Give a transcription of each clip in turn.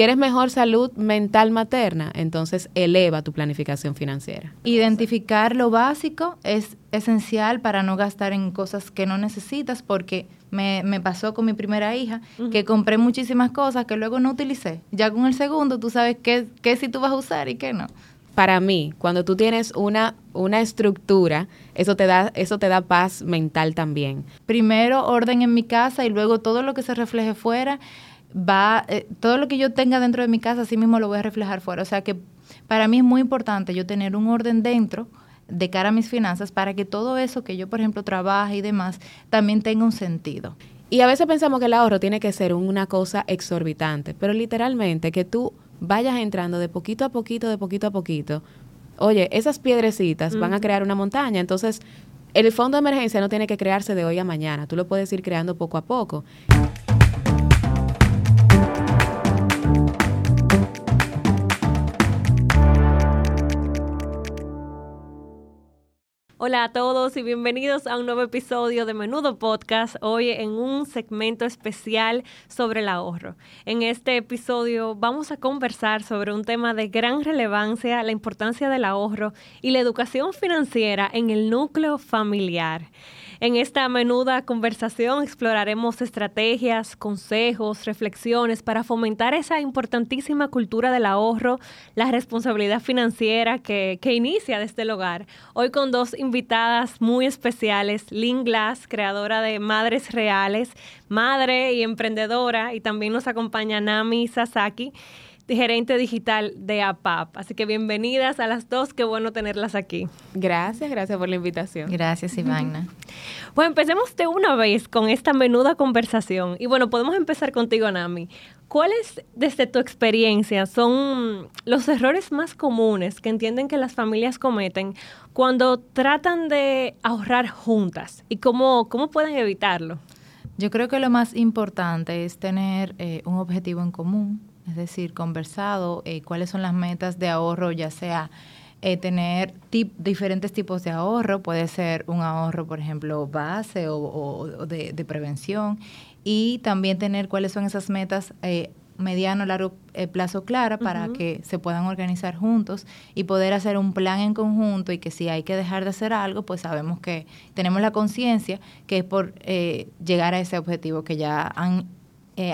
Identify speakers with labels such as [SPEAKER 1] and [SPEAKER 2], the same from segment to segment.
[SPEAKER 1] ¿Quieres mejor salud mental materna? Entonces eleva tu planificación financiera.
[SPEAKER 2] Identificar lo básico es esencial para no gastar en cosas que no necesitas porque me, me pasó con mi primera hija que compré muchísimas cosas que luego no utilicé. Ya con el segundo tú sabes qué, qué sí tú vas a usar y qué no
[SPEAKER 1] para mí, cuando tú tienes una, una estructura, eso te, da, eso te da paz mental también.
[SPEAKER 2] Primero orden en mi casa y luego todo lo que se refleje fuera va, eh, todo lo que yo tenga dentro de mi casa, así mismo lo voy a reflejar fuera. O sea que para mí es muy importante yo tener un orden dentro de cara a mis finanzas para que todo eso que yo, por ejemplo, trabaje y demás, también tenga un sentido.
[SPEAKER 1] Y a veces pensamos que el ahorro tiene que ser una cosa exorbitante, pero literalmente que tú vayas entrando de poquito a poquito, de poquito a poquito. Oye, esas piedrecitas van a crear una montaña, entonces el fondo de emergencia no tiene que crearse de hoy a mañana, tú lo puedes ir creando poco a poco.
[SPEAKER 3] Hola a todos y bienvenidos a un nuevo episodio de Menudo Podcast, hoy en un segmento especial sobre el ahorro. En este episodio vamos a conversar sobre un tema de gran relevancia, la importancia del ahorro y la educación financiera en el núcleo familiar. En esta menuda conversación exploraremos estrategias, consejos, reflexiones para fomentar esa importantísima cultura del ahorro, la responsabilidad financiera que, inicia desde el hogar. Hoy con dos invitadas muy especiales, Lynn Glass, creadora de Madres Reales, madre y emprendedora, y también nos acompaña Nami Sasaki gerente digital de APAP. Así que bienvenidas a las dos, qué bueno tenerlas aquí.
[SPEAKER 1] Gracias, gracias por la invitación.
[SPEAKER 2] Gracias, Ivana.
[SPEAKER 3] Bueno, empecemos de una vez con esta menuda conversación. Y bueno, podemos empezar contigo, Nami. ¿Cuáles, desde tu experiencia, son los errores más comunes que entienden que las familias cometen cuando tratan de ahorrar juntas? ¿Y cómo, cómo pueden evitarlo?
[SPEAKER 2] Yo creo que lo más importante es tener eh, un objetivo en común, es decir, conversado eh, cuáles son las metas de ahorro, ya sea eh, tener diferentes tipos de ahorro, puede ser un ahorro, por ejemplo, base o, de, prevención, y también tener cuáles son esas metas eh, mediano, largo eh, plazo clara para que se puedan organizar juntos y poder hacer un plan en conjunto y que si hay que dejar de hacer algo, pues sabemos que tenemos la conciencia que es por llegar a ese objetivo que ya han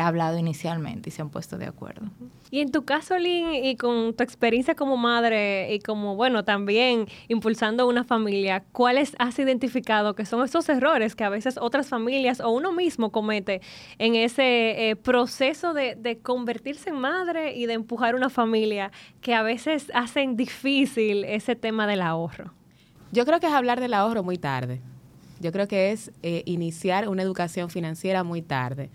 [SPEAKER 2] hablado inicialmente y se han puesto de acuerdo.
[SPEAKER 3] Y en tu caso, Lynn, y con tu experiencia como madre y como, bueno, también impulsando una familia, ¿cuáles has identificado que son esos errores que a veces otras familias o uno mismo comete en ese eh, proceso de, de, convertirse en madre y de empujar una familia que a veces hacen difícil ese tema del ahorro?
[SPEAKER 1] Yo creo que es hablar del ahorro muy tarde. Yo creo que es eh, iniciar una educación financiera muy tarde.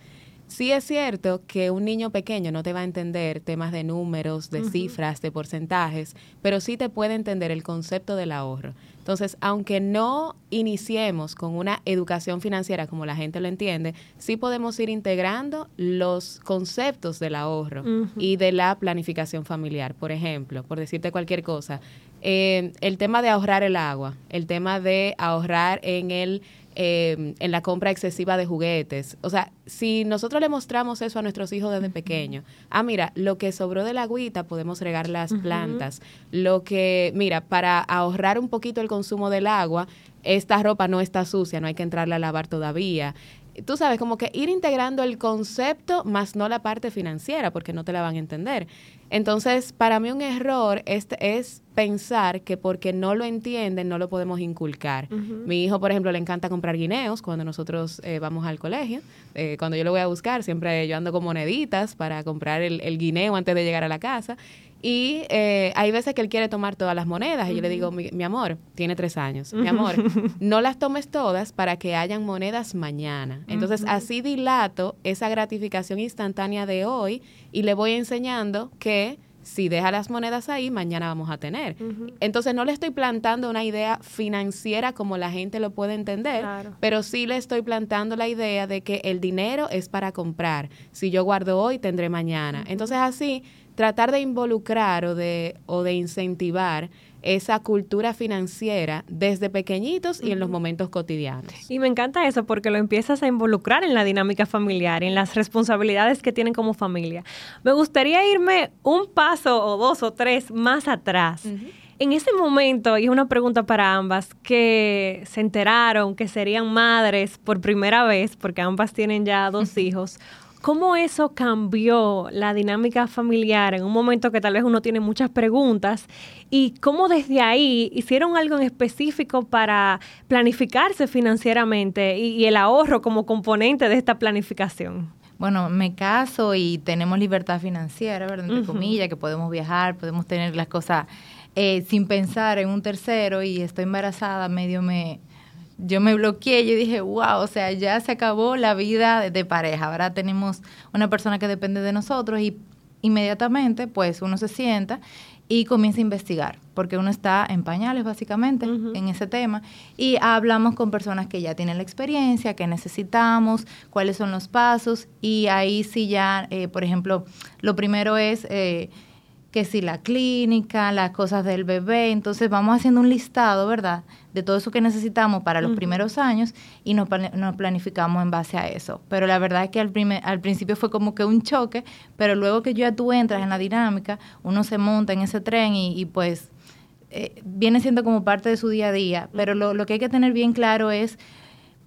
[SPEAKER 1] Sí es cierto que un niño pequeño no te va a entender temas de números, de cifras, de porcentajes, pero sí te puede entender el concepto del ahorro. Entonces, aunque no iniciemos con una educación financiera como la gente lo entiende, sí podemos ir integrando los conceptos del ahorro y de la planificación familiar. Por ejemplo, por decirte cualquier cosa, eh, el tema de ahorrar el agua, el tema de ahorrar en el eh, en la compra excesiva de juguetes. O sea, si nosotros le mostramos eso a nuestros hijos desde pequeños, ah, mira, lo que sobró de la agüita podemos regar las plantas. Lo que, mira, para ahorrar un poquito el consumo del agua, esta ropa no está sucia, no hay que entrarla a lavar todavía tú sabes, como que ir integrando el concepto más no la parte financiera, porque no te la van a entender. Entonces, para mí un error es, es pensar que porque no lo entienden no lo podemos inculcar. Mi hijo, por ejemplo, le encanta comprar guineos cuando nosotros eh, vamos al colegio. Eh, cuando yo lo voy a buscar, siempre yo ando con moneditas para comprar el, el guineo antes de llegar a la casa. Y eh, hay veces que él quiere tomar todas las monedas y yo le digo, mi, amor, tiene tres años, mi amor, no las tomes todas para que hayan monedas mañana. Entonces así dilato esa gratificación instantánea de hoy y le voy enseñando que si deja las monedas ahí, mañana vamos a tener. Entonces no le estoy plantando una idea financiera como la gente lo puede entender, pero sí le estoy plantando la idea de que el dinero es para comprar. Si yo guardo hoy, tendré mañana. Entonces así tratar de involucrar o de, o de incentivar esa cultura financiera desde pequeñitos y en los momentos cotidianos.
[SPEAKER 3] Y me encanta eso porque lo empiezas a involucrar en la dinámica familiar, en las responsabilidades que tienen como familia. Me gustaría irme un paso o dos o tres más atrás. En ese momento, y es una pregunta para ambas, que se enteraron que serían madres por primera vez, porque ambas tienen ya dos hijos, ¿Cómo eso cambió la dinámica familiar en un momento que tal vez uno tiene muchas preguntas? ¿Y cómo desde ahí hicieron algo en específico para planificarse financieramente y, el ahorro como componente de esta planificación?
[SPEAKER 2] Bueno, me caso y tenemos libertad financiera, ¿verdad? Entre comillas, que podemos viajar, podemos tener las cosas eh, sin pensar en un tercero y estoy embarazada, medio me yo me bloqueé, yo dije, wow, o sea, ya se acabó la vida de, pareja, ahora tenemos una persona que depende de nosotros y inmediatamente pues uno se sienta y comienza a investigar, porque uno está en pañales básicamente en ese tema y hablamos con personas que ya tienen la experiencia, que necesitamos, cuáles son los pasos y ahí sí ya, eh, por ejemplo, lo primero es... Eh, que si la clínica, las cosas del bebé, entonces vamos haciendo un listado, ¿verdad? De todo eso que necesitamos para los primeros años y nos, planificamos en base a eso. Pero la verdad es que al, primer, al principio fue como que un choque, pero luego que ya tú entras en la dinámica, uno se monta en ese tren y, pues eh, viene siendo como parte de su día a día. Pero lo, lo que hay que tener bien claro es,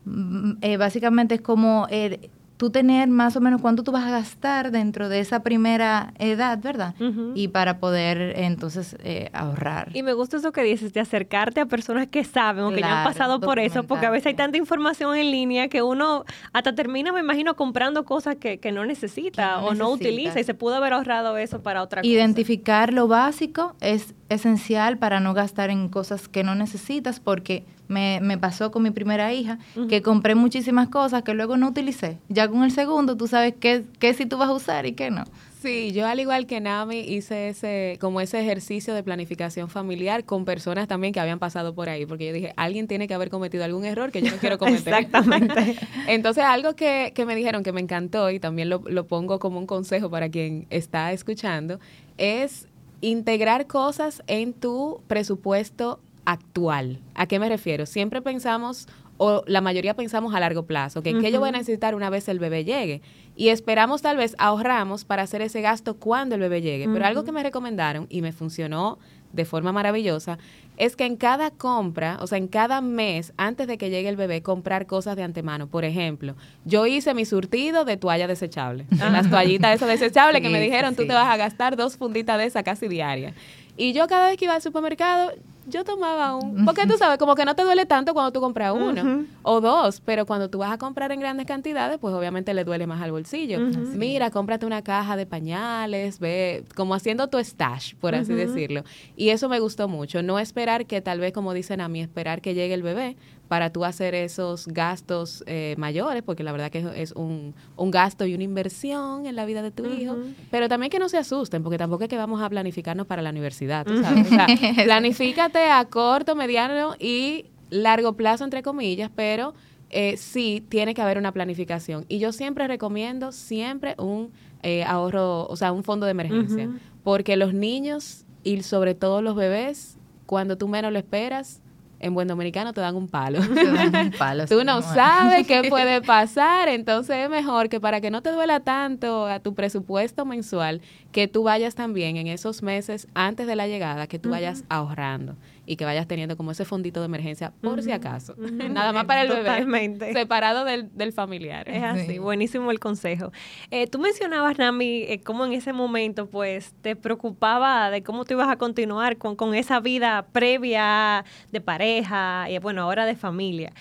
[SPEAKER 2] mm, eh, básicamente es como... El, tú tener más o menos cuánto tú vas a gastar dentro de esa primera edad, ¿verdad? Y para poder entonces eh, ahorrar.
[SPEAKER 3] Y me gusta eso que dices, de acercarte a personas que saben o que ya han pasado por eso, porque a veces hay tanta información en línea que uno hasta termina, me imagino, comprando cosas que, que no necesita o no utiliza y se pudo haber ahorrado eso para otra
[SPEAKER 2] cosa. Identificar lo básico es esencial para no gastar en cosas que no necesitas porque me, me pasó con mi primera hija, que compré muchísimas cosas que luego no utilicé. Ya con el segundo tú sabes qué, qué sí tú vas a usar y qué no.
[SPEAKER 1] Sí, yo al igual que Nami hice ese como ese ejercicio de planificación familiar con personas también que habían pasado por ahí, porque yo dije, alguien tiene que haber cometido algún error que yo no quiero cometer.
[SPEAKER 3] Exactamente.
[SPEAKER 1] Entonces, algo que, que, me dijeron que me encantó y también lo, lo pongo como un consejo para quien está escuchando, es integrar cosas en tu presupuesto actual. ¿A qué me refiero? Siempre pensamos, o la mayoría pensamos a largo plazo, que yo voy a necesitar una vez el bebé llegue. Y esperamos tal vez ahorramos para hacer ese gasto cuando el bebé llegue. Pero algo que me recomendaron y me funcionó de forma maravillosa es que en cada compra, o sea, en cada mes, antes de que llegue el bebé, comprar cosas de antemano. Por ejemplo, yo hice mi surtido de toalla desechable. Las toallitas esas desechables que me dijeron, tú te vas a gastar dos funditas de esa casi diaria. Y yo cada vez que iba al supermercado, yo tomaba un, porque tú sabes, como que no te duele tanto cuando tú compras uno o dos, pero cuando tú vas a comprar en grandes cantidades, pues obviamente le duele más al bolsillo. Mira, cómprate una caja de pañales, ve, como haciendo tu stash, por así decirlo. Y eso me gustó mucho, no esperar que tal vez, como dicen a mí, esperar que llegue el bebé, para tú hacer esos gastos eh, mayores, porque la verdad que es un, un, gasto y una inversión en la vida de tu hijo, pero también que no se asusten, porque tampoco es que vamos a planificarnos para la universidad, ¿tú sabes? planifícate a corto, mediano y largo plazo, entre comillas, pero eh, sí tiene que haber una planificación. Y yo siempre recomiendo siempre un eh, ahorro, o sea, un fondo de emergencia, porque los niños y sobre todo los bebés, cuando tú menos lo esperas, en buen dominicano te dan un palo. Tú no sabes qué puede pasar, entonces es mejor que para que no te duela tanto a tu presupuesto mensual, que tú vayas también en esos meses antes de la llegada, que tú vayas ahorrando y que vayas teniendo como ese fondito de emergencia por si acaso. Nada más para el bebé. Separado del, del familiar.
[SPEAKER 3] Es así, buenísimo el consejo. Eh, tú mencionabas, Nami, eh, cómo en ese momento pues te preocupaba de cómo tú ibas a continuar con, con esa vida previa de pareja y bueno, ahora de familia.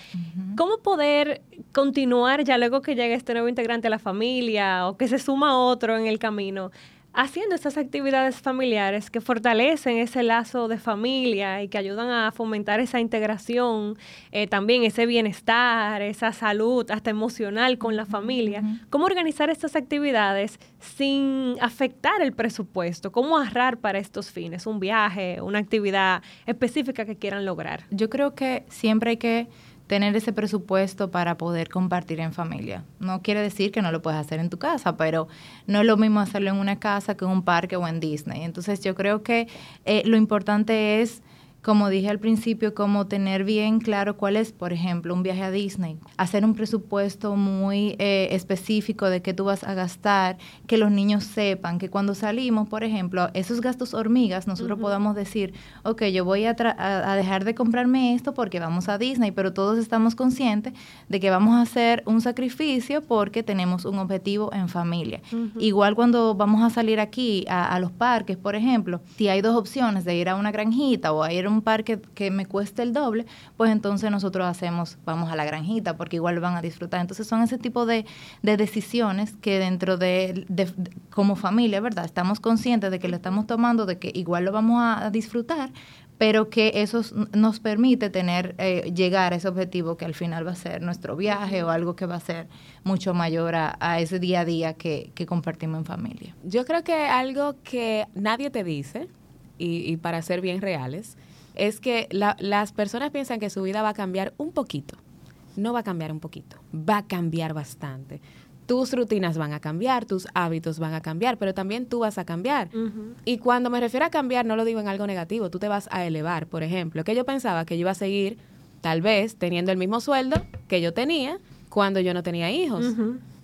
[SPEAKER 3] ¿Cómo poder continuar ya luego que llegue este nuevo integrante a la familia o que se suma otro en el camino? Haciendo estas actividades familiares que fortalecen ese lazo de familia y que ayudan a fomentar esa integración, eh, también ese bienestar, esa salud hasta emocional con la familia. ¿Cómo organizar estas actividades sin afectar el presupuesto? ¿Cómo ahorrar para estos fines? Un viaje, una actividad específica que quieran lograr.
[SPEAKER 2] Yo creo que siempre hay que tener ese presupuesto para poder compartir en familia. No quiere decir que no lo puedes hacer en tu casa, pero no es lo mismo hacerlo en una casa que en un parque o en Disney. Entonces yo creo que eh, lo importante es como dije al principio, como tener bien claro cuál es, por ejemplo, un viaje a Disney, hacer un presupuesto muy eh, específico de qué tú vas a gastar, que los niños sepan que cuando salimos, por ejemplo, esos gastos hormigas, nosotros podamos decir, ok, yo voy a, a, dejar de comprarme esto porque vamos a Disney, pero todos estamos conscientes de que vamos a hacer un sacrificio porque tenemos un objetivo en familia. Igual cuando vamos a salir aquí a, a, los parques, por ejemplo, si hay dos opciones de ir a una granjita o a ir a un parque que me cueste el doble, pues entonces nosotros hacemos, vamos a la granjita, porque igual van a disfrutar. Entonces son ese tipo de, decisiones que dentro de, como familia, ¿verdad? Estamos conscientes de que lo estamos tomando, de que igual lo vamos a, disfrutar, pero que eso nos permite tener, eh, llegar a ese objetivo que al final va a ser nuestro viaje o algo que va a ser mucho mayor a, ese día a día que, que, compartimos en familia.
[SPEAKER 1] Yo creo que algo que nadie te dice, y, y para ser bien reales, es que las personas piensan que su vida va a cambiar un poquito. No va a cambiar un poquito, va a cambiar bastante. Tus rutinas van a cambiar, tus hábitos van a cambiar, pero también tú vas a cambiar. Y cuando me refiero a cambiar, no lo digo en algo negativo, tú te vas a elevar. Por ejemplo, que yo pensaba que yo iba a seguir, tal vez, teniendo el mismo sueldo que yo tenía cuando yo no tenía hijos.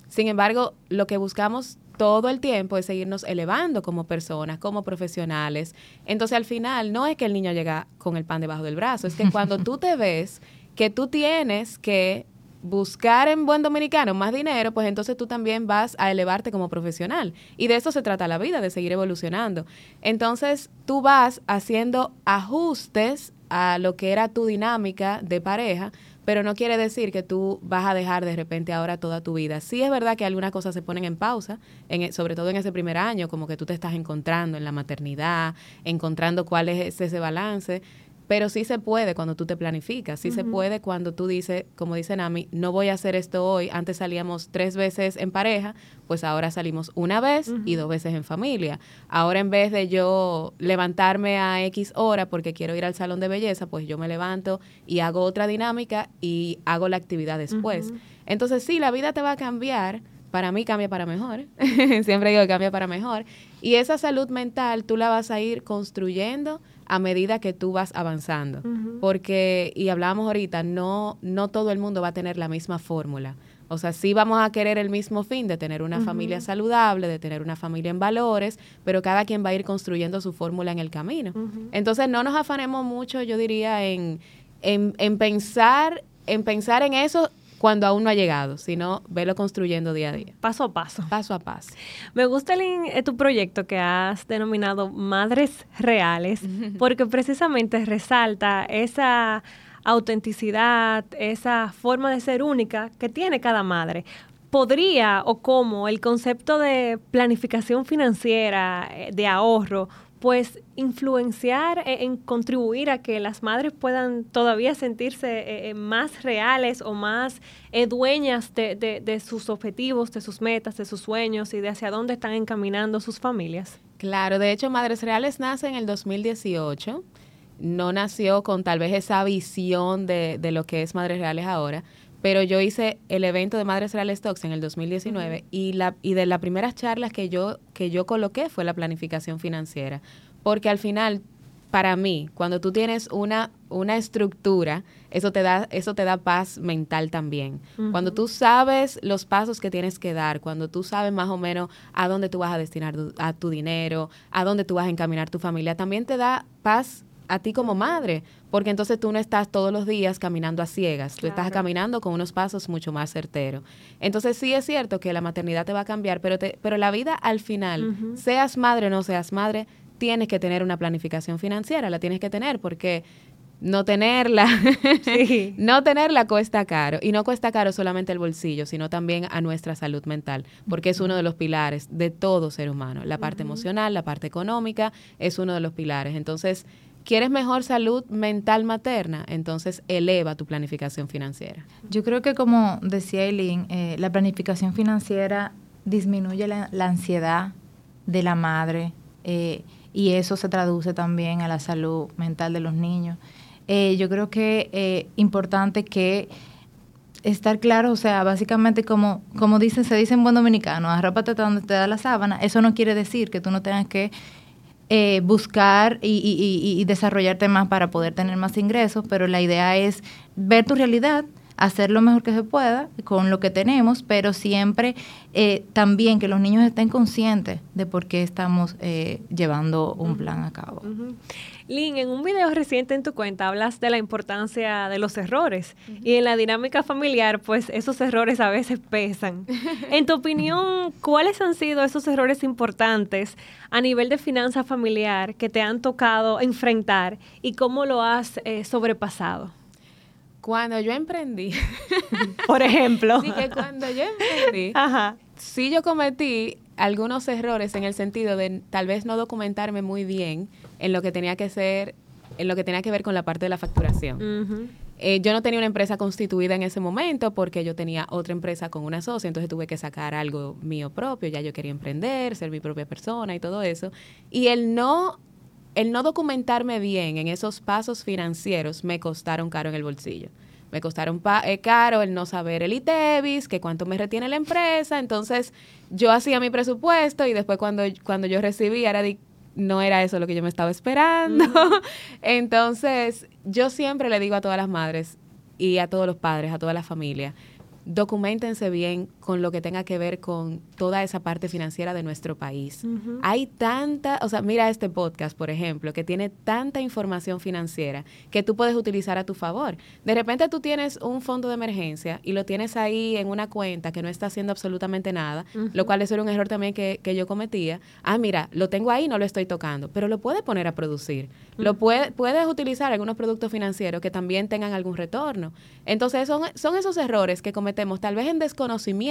[SPEAKER 1] Sin embargo, lo que buscamos todo el tiempo es seguirnos elevando como personas, como profesionales. Entonces al final no es que el niño llega con el pan debajo del brazo, es que cuando tú te ves que tú tienes que buscar en buen dominicano más dinero, pues entonces tú también vas a elevarte como profesional. Y de eso se trata la vida, de seguir evolucionando. Entonces tú vas haciendo ajustes a lo que era tu dinámica de pareja pero no quiere decir que tú vas a dejar de repente ahora toda tu vida. Sí es verdad que algunas cosas se ponen en pausa, en, e, sobre todo en ese primer año, como que tú te estás encontrando en la maternidad, encontrando cuál es ese balance, pero sí se puede cuando tú te planificas, sí se puede cuando tú dices, como dice Nami, no voy a hacer esto hoy, antes salíamos tres veces en pareja, pues ahora salimos una vez y dos veces en familia. Ahora en vez de yo levantarme a X hora porque quiero ir al salón de belleza, pues yo me levanto y hago otra dinámica y hago la actividad después. Entonces sí, la vida te va a cambiar, para mí cambia para mejor, siempre digo que cambia para mejor, y esa salud mental tú la vas a ir construyendo a medida que tú vas avanzando. Porque, y hablábamos ahorita, no, no todo el mundo va a tener la misma fórmula. O sea, sí vamos a querer el mismo fin de tener una familia saludable, de tener una familia en valores, pero cada quien va a ir construyendo su fórmula en el camino. Entonces, no nos afanemos mucho, yo diría, en, en, en, pensar, en pensar en eso cuando aún no ha llegado, sino verlo construyendo día a día.
[SPEAKER 3] Paso a paso.
[SPEAKER 1] Paso a paso.
[SPEAKER 3] Me gusta el, eh, tu proyecto que has denominado Madres Reales, porque precisamente resalta esa autenticidad, esa forma de ser única que tiene cada madre. ¿Podría o cómo el concepto de planificación financiera, eh, de ahorro, pues influenciar e, en contribuir a que las madres puedan todavía sentirse eh, eh, más reales o más eh, dueñas de, de, sus objetivos, de sus metas, de sus sueños y de hacia dónde están encaminando sus familias.
[SPEAKER 1] Claro, de hecho Madres Reales nace en el 2018, no nació con tal vez esa visión de, de lo que es Madres Reales ahora, pero yo hice el evento de Madres Reales Talks en el 2019 y, la, y de las primeras charlas que yo, que yo coloqué fue la planificación financiera. Porque al final, para mí, cuando tú tienes una, una estructura, eso te, da, eso te da paz mental también. Cuando tú sabes los pasos que tienes que dar, cuando tú sabes más o menos a dónde tú vas a destinar a tu dinero, a dónde tú vas a encaminar tu familia, también te da paz a ti como madre, porque entonces tú no estás todos los días caminando a ciegas, tú estás caminando con unos pasos mucho más certeros. Entonces sí es cierto que la maternidad te va a cambiar, pero, te, pero la vida al final, seas madre o no seas madre, tienes que tener una planificación financiera, la tienes que tener porque no tenerla, no tenerla cuesta caro. Y no cuesta caro solamente el bolsillo, sino también a nuestra salud mental, porque es uno de los pilares de todo ser humano. La parte emocional, la parte económica, es uno de los pilares. Entonces, ¿Quieres mejor salud mental materna? Entonces eleva tu planificación financiera.
[SPEAKER 2] Yo creo que como decía Eileen, eh, la planificación financiera disminuye la, ansiedad de la madre eh, y eso se traduce también a la salud mental de los niños. Eh, yo creo que es importante que estar claro, o sea, básicamente como, como dicen, se dice en buen dominicano, arrópate donde te da la sábana, eso no quiere decir que tú no tengas que eh, buscar y, y, desarrollar temas para poder tener más ingresos, pero la idea es ver tu realidad, hacer lo mejor que se pueda con lo que tenemos, pero siempre eh, también que los niños estén conscientes de por qué estamos eh, llevando un plan a cabo.
[SPEAKER 3] Lynn, en un video reciente en tu cuenta hablas de la importancia de los errores y en la dinámica familiar, pues esos errores a veces pesan. En tu opinión, ¿cuáles han sido esos errores importantes a nivel de finanza familiar que te han tocado enfrentar y cómo lo has eh, sobrepasado?
[SPEAKER 1] Cuando yo emprendí,
[SPEAKER 3] por ejemplo,
[SPEAKER 1] sí que cuando yo emprendí, Ajá. Sí yo cometí algunos errores en el sentido de tal vez no documentarme muy bien en lo que tenía que ser, en lo que tenía que ver con la parte de la facturación. Eh, yo no tenía una empresa constituida en ese momento porque yo tenía otra empresa con una socia, entonces tuve que sacar algo mío propio, ya yo quería emprender, ser mi propia persona y todo eso. Y el no, el no documentarme bien en esos pasos financieros me costaron caro en el bolsillo me costaron eh, caro el no saber el ITEVIS, que cuánto me retiene la empresa. Entonces, yo hacía mi presupuesto y después cuando, cuando yo recibía era no era eso lo que yo me estaba esperando. Entonces, yo siempre le digo a todas las madres y a todos los padres, a toda la familia, documentense bien con lo que tenga que ver con toda esa parte financiera de nuestro país. Hay tanta, o sea, mira este podcast, por ejemplo, que tiene tanta información financiera que tú puedes utilizar a tu favor. De repente tú tienes un fondo de emergencia y lo tienes ahí en una cuenta que no está haciendo absolutamente nada, lo cual es un error también que, que, yo cometía. Ah, mira, lo tengo ahí, no lo estoy tocando, pero lo puedes poner a producir. Lo puede, puedes utilizar algunos productos financieros que también tengan algún retorno. Entonces, son, son esos errores que cometemos tal vez en desconocimiento,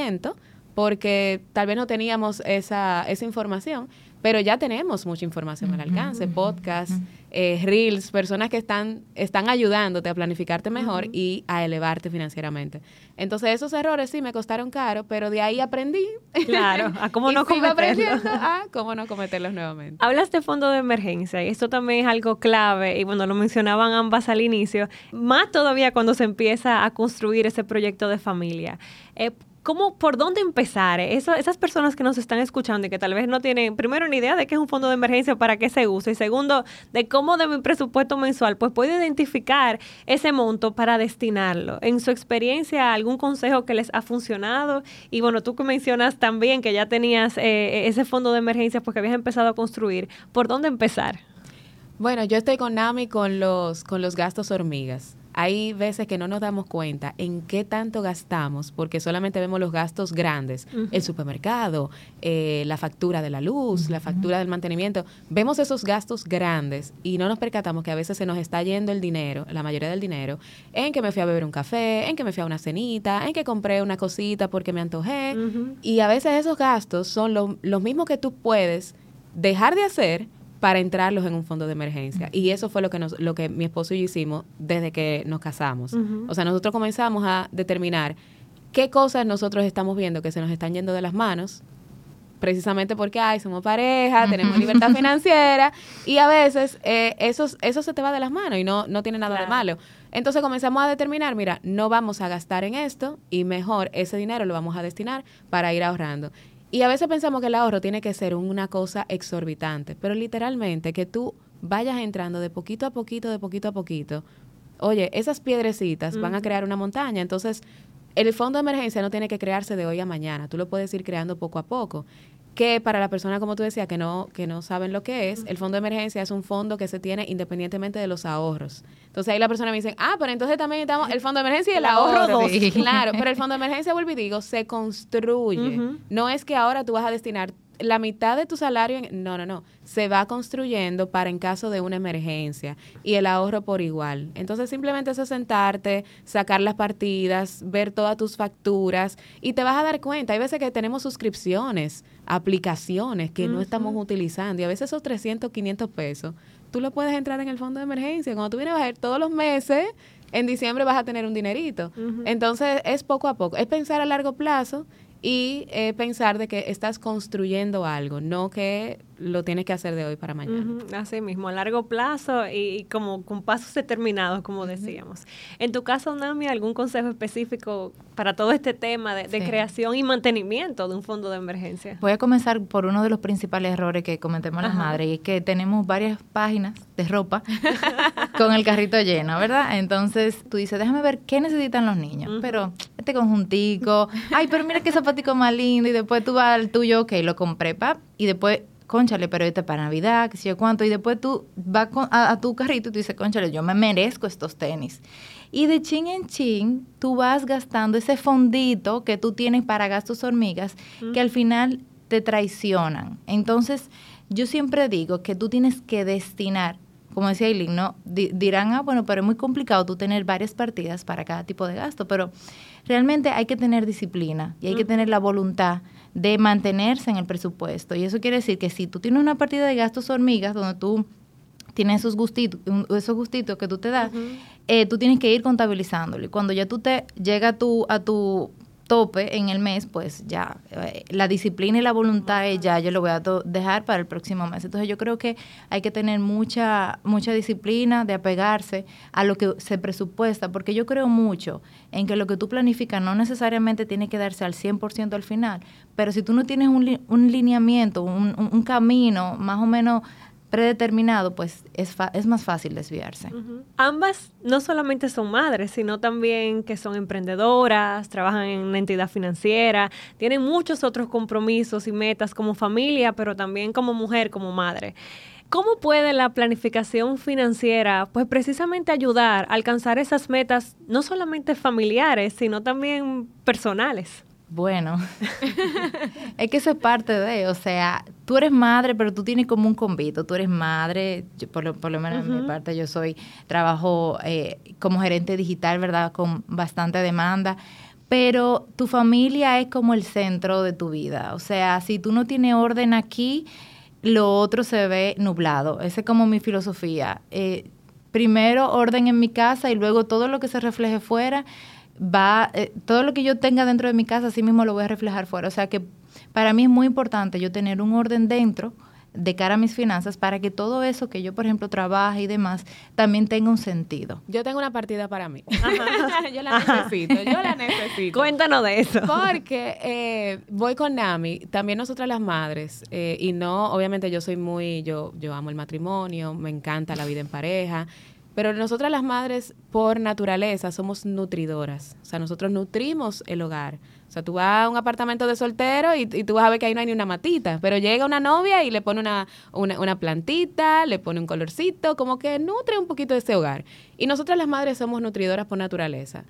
[SPEAKER 1] porque tal vez no teníamos esa, esa información, pero ya tenemos mucha información al alcance, podcasts, eh, reels, personas que están, están ayudándote a planificarte mejor y a elevarte financieramente. Entonces esos errores sí me costaron caro, pero de ahí aprendí.
[SPEAKER 3] Claro, a cómo no
[SPEAKER 1] cometerlos. a cómo no cometerlos nuevamente.
[SPEAKER 3] Hablas de fondo de emergencia y esto también es algo clave y bueno, lo mencionaban ambas al inicio, más todavía cuando se empieza a construir ese proyecto de familia. Eh, ¿Cómo, por dónde empezar? Esas personas que nos están escuchando y que tal vez no tienen, primero, ni idea de qué es un fondo de emergencia, para qué se usa, y segundo, de cómo de mi presupuesto mensual, pues puede identificar ese monto para destinarlo. En su experiencia, algún consejo que les ha funcionado, y bueno, tú que mencionas también que ya tenías eh, ese fondo de emergencia, pues que habías empezado a construir, ¿por dónde empezar?
[SPEAKER 1] Bueno, yo estoy con NAMI con los, con los gastos hormigas hay veces que no nos damos cuenta en qué tanto gastamos porque solamente vemos los gastos grandes, el supermercado, eh, la factura de la luz, la factura del mantenimiento. Vemos esos gastos grandes y no nos percatamos que a veces se nos está yendo el dinero, la mayoría del dinero, en que me fui a beber un café, en que me fui a una cenita, en que compré una cosita porque me antojé. Y a veces esos gastos son los mismos que tú puedes dejar de hacer para entrarlos en un fondo de emergencia. Y eso fue lo que, nos, lo que mi esposo y yo hicimos desde que nos casamos. O sea, nosotros comenzamos a determinar qué cosas nosotros estamos viendo que se nos están yendo de las manos, precisamente porque, ay, somos pareja, tenemos libertad financiera, y a veces eh, eso, eso se te va de las manos y no, no tiene nada de malo. Entonces comenzamos a determinar, mira, no vamos a gastar en esto y mejor ese dinero lo vamos a destinar para ir ahorrando. Y a veces pensamos que el ahorro tiene que ser una cosa exorbitante, pero literalmente que tú vayas entrando de poquito a poquito, de poquito a poquito. Oye, esas piedrecitas van a crear una montaña, entonces el fondo de emergencia no tiene que crearse de hoy a mañana, tú lo puedes ir creando poco a poco que para la persona, como tú decías, que no, que no saben lo que es, el fondo de emergencia es un fondo que se tiene independientemente de los ahorros. Entonces ahí la persona me dice, ah, pero entonces también estamos el fondo de emergencia y el, ahorro. Claro, pero el fondo de emergencia, vuelvo y digo, se construye. No es que ahora tú vas a destinar la mitad de tu salario, en, no, no, no, se va construyendo para en caso de una emergencia y el ahorro por igual. Entonces simplemente es sentarte, sacar las partidas, ver todas tus facturas y te vas a dar cuenta. Hay veces que tenemos suscripciones, aplicaciones que no estamos utilizando y a veces esos 300, 500 pesos, tú lo puedes entrar en el fondo de emergencia. Cuando tú vienes a ver todos los meses, en diciembre vas a tener un dinerito. Entonces es poco a poco, es pensar a largo plazo y eh, pensar de que estás construyendo algo, no que lo tienes que hacer de hoy para mañana.
[SPEAKER 3] así mismo, a largo plazo y, como con pasos determinados, como decíamos. En tu caso, Nami, ¿algún consejo específico para todo este tema de, creación y mantenimiento de un fondo de emergencia?
[SPEAKER 2] Voy a comenzar por uno de los principales errores que cometemos las madres y es que tenemos varias páginas de ropa con el carrito lleno, ¿verdad? Entonces tú dices, déjame ver qué necesitan los niños, pero este conjuntico, ay, pero mira qué zapatico más lindo y después tú vas al tuyo, ok, lo compré, pap, y después conchale, pero este para Navidad, qué sé yo cuánto, y después tú vas a, tu carrito y tú dices, conchale, yo me merezco estos tenis. Y de chin en chin, tú vas gastando ese fondito que tú tienes para gastos hormigas, que al final te traicionan. Entonces, yo siempre digo que tú tienes que destinar, como decía Eileen, ¿no? dirán, ah, bueno, pero es muy complicado tú tener varias partidas para cada tipo de gasto, pero realmente hay que tener disciplina y hay que tener la voluntad de mantenerse en el presupuesto. Y eso quiere decir que si tú tienes una partida de gastos hormigas donde tú tienes esos gustitos, esos gustitos que tú te das, eh, tú tienes que ir contabilizándolo. Y cuando ya tú te llega a tu, a tu tope en el mes, pues ya eh, la disciplina y la voluntad ya yo lo voy a dejar para el próximo mes. Entonces yo creo que hay que tener mucha mucha disciplina de apegarse a lo que se presupuesta, porque yo creo mucho en que lo que tú planificas no necesariamente tiene que darse al 100% al final, pero si tú no tienes un, un lineamiento, un, un camino más o menos predeterminado, pues es, es más fácil desviarse.
[SPEAKER 3] Ambas no solamente son madres, sino también que son emprendedoras, trabajan en una entidad financiera, tienen muchos otros compromisos y metas como familia, pero también como mujer, como madre. ¿Cómo puede la planificación financiera, pues precisamente ayudar a alcanzar esas metas, no solamente familiares, sino también personales?
[SPEAKER 2] Bueno, es que eso es parte de, o sea, tú eres madre, pero tú tienes como un convito, tú eres madre, por, lo, por, lo, menos en mi parte yo soy, trabajo eh, como gerente digital, ¿verdad? Con bastante demanda, pero tu familia es como el centro de tu vida, o sea, si tú no tienes orden aquí, lo otro se ve nublado, esa es como mi filosofía. Eh, primero orden en mi casa y luego todo lo que se refleje fuera va, eh, todo lo que yo tenga dentro de mi casa, así mismo lo voy a reflejar fuera. O sea que para mí es muy importante yo tener un orden dentro de cara a mis finanzas para que todo eso que yo, por ejemplo, trabaje y demás, también tenga un sentido.
[SPEAKER 1] Yo tengo una partida para mí. yo la necesito, yo la necesito.
[SPEAKER 3] Cuéntanos de eso.
[SPEAKER 1] Porque eh, voy con Nami, también nosotras las madres, eh, y no, obviamente yo soy muy, yo, yo amo el matrimonio, me encanta la vida en pareja, pero nosotras las madres, por naturaleza, somos nutridoras. O sea, nosotros nutrimos el hogar. O sea, tú vas a un apartamento de soltero y, tú vas a ver que ahí no hay ni una matita, pero llega una novia y le pone una, una, una, plantita, le pone un colorcito, como que nutre un poquito ese hogar. Y nosotras las madres somos nutridoras por naturaleza.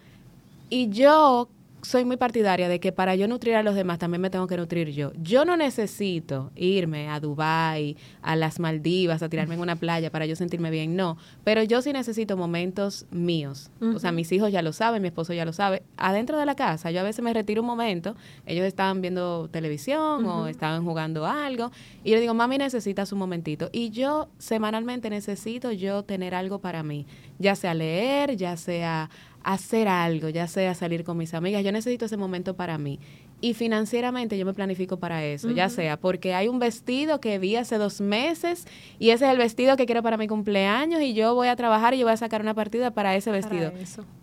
[SPEAKER 1] Y yo soy muy partidaria de que para yo nutrir a los demás también me tengo que nutrir yo. Yo no necesito irme a Dubai, a las Maldivas, a tirarme en una playa para yo sentirme bien, no. Pero yo sí necesito momentos míos. O sea, mis hijos ya lo saben, mi esposo ya lo sabe. Adentro de la casa, yo a veces me retiro un momento, ellos estaban viendo televisión o estaban jugando algo, y yo le digo, mami, necesitas un momentito. Y yo semanalmente necesito yo tener algo para mí, ya sea leer, ya sea hacer algo, ya sea salir con mis amigas, yo necesito ese momento para mí. Y financieramente yo me planifico para eso, ya sea porque hay un vestido que vi hace dos meses y ese es el vestido que quiero para mi cumpleaños y yo voy a trabajar y yo voy a sacar una partida para ese vestido.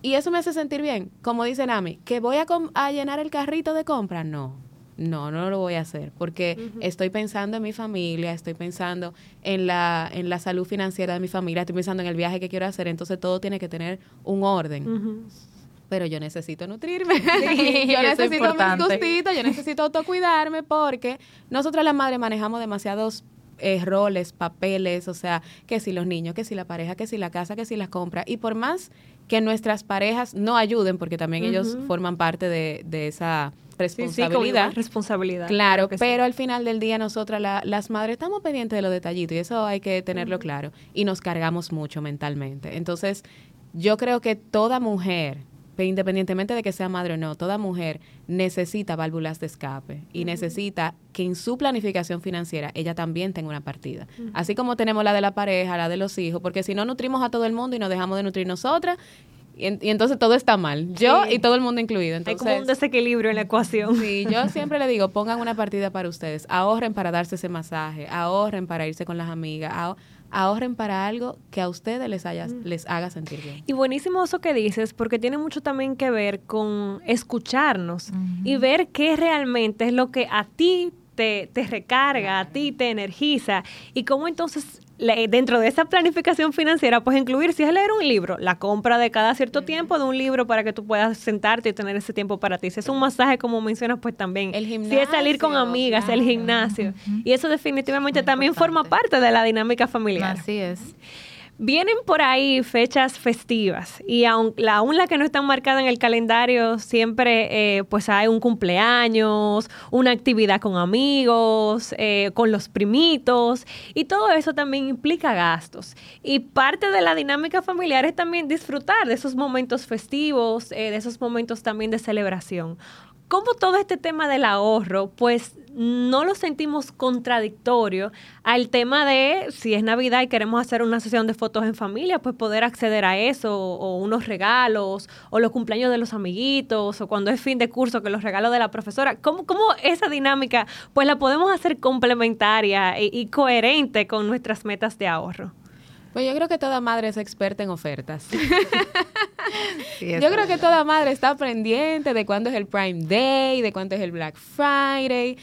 [SPEAKER 1] Y eso me hace sentir bien, como dice Nami, que voy a, a llenar el carrito de compra, no no, no lo voy a hacer porque estoy pensando en mi familia, estoy pensando en la, en la salud financiera de mi familia, estoy pensando en el viaje que quiero hacer, entonces todo tiene que tener un orden. Pero yo necesito nutrirme, yo necesito mis gustitos, yo necesito autocuidarme porque nosotras las madres manejamos demasiados eh, roles, papeles, o sea, que si los niños, que si la pareja, que si la casa, que si las compras. Y por más que nuestras parejas no ayuden, porque también ellos forman parte de, de esa responsabilidad.
[SPEAKER 3] responsabilidad.
[SPEAKER 1] Claro, pero al final del día nosotras las madres estamos pendientes de los detallitos y eso hay que tenerlo claro y nos cargamos mucho mentalmente. Entonces, yo creo que toda mujer, independientemente de que sea madre o no, toda mujer necesita válvulas de escape y necesita que en su planificación financiera ella también tenga una partida. Así como tenemos la de la pareja, la de los hijos, porque si no nutrimos a todo el mundo y nos dejamos de nutrir nosotras, Y, entonces todo está mal. Yo y todo el mundo incluido. Entonces,
[SPEAKER 3] Hay como un desequilibrio en la ecuación.
[SPEAKER 1] Sí, yo siempre le digo, pongan una partida para ustedes. Ahorren para darse ese masaje. Ahorren para irse con las amigas. ahorren para algo que a ustedes les, haya, mm. les haga sentir bien.
[SPEAKER 3] Y buenísimo eso que dices, porque tiene mucho también que ver con escucharnos y ver qué realmente es lo que a ti te, te recarga, a ti te energiza y cómo entonces dentro de esa planificación financiera, pues incluir, si es leer un libro, la compra de cada cierto tiempo de un libro para que tú puedas sentarte y tener ese tiempo para ti. Si es un masaje, como mencionas, pues también. El gimnasio. Si es salir con amigas, el gimnasio. Y eso definitivamente también forma parte de la dinámica familiar.
[SPEAKER 2] Así es.
[SPEAKER 3] Vienen por ahí fechas festivas y aun, la, aún las que no están marcadas en el calendario, siempre eh, pues hay un cumpleaños, una actividad con amigos, eh, con los primitos y todo eso también implica gastos. Y parte de la dinámica familiar es también disfrutar de esos momentos festivos, eh, de esos momentos también de celebración. ¿Cómo todo este tema del ahorro, pues no lo sentimos contradictorio al tema de si es Navidad y queremos hacer una sesión de fotos en familia, pues poder acceder a eso, o, unos regalos, o los cumpleaños de los amiguitos, o cuando es fin de curso, que los regalos de la profesora. ¿Cómo, cómo esa dinámica, pues la podemos hacer complementaria y coherente con nuestras metas de ahorro?
[SPEAKER 1] Pues yo creo que toda madre es experta en ofertas. yo creo que toda madre está pendiente de cuándo es el Prime Day, de cuándo es el Black Friday.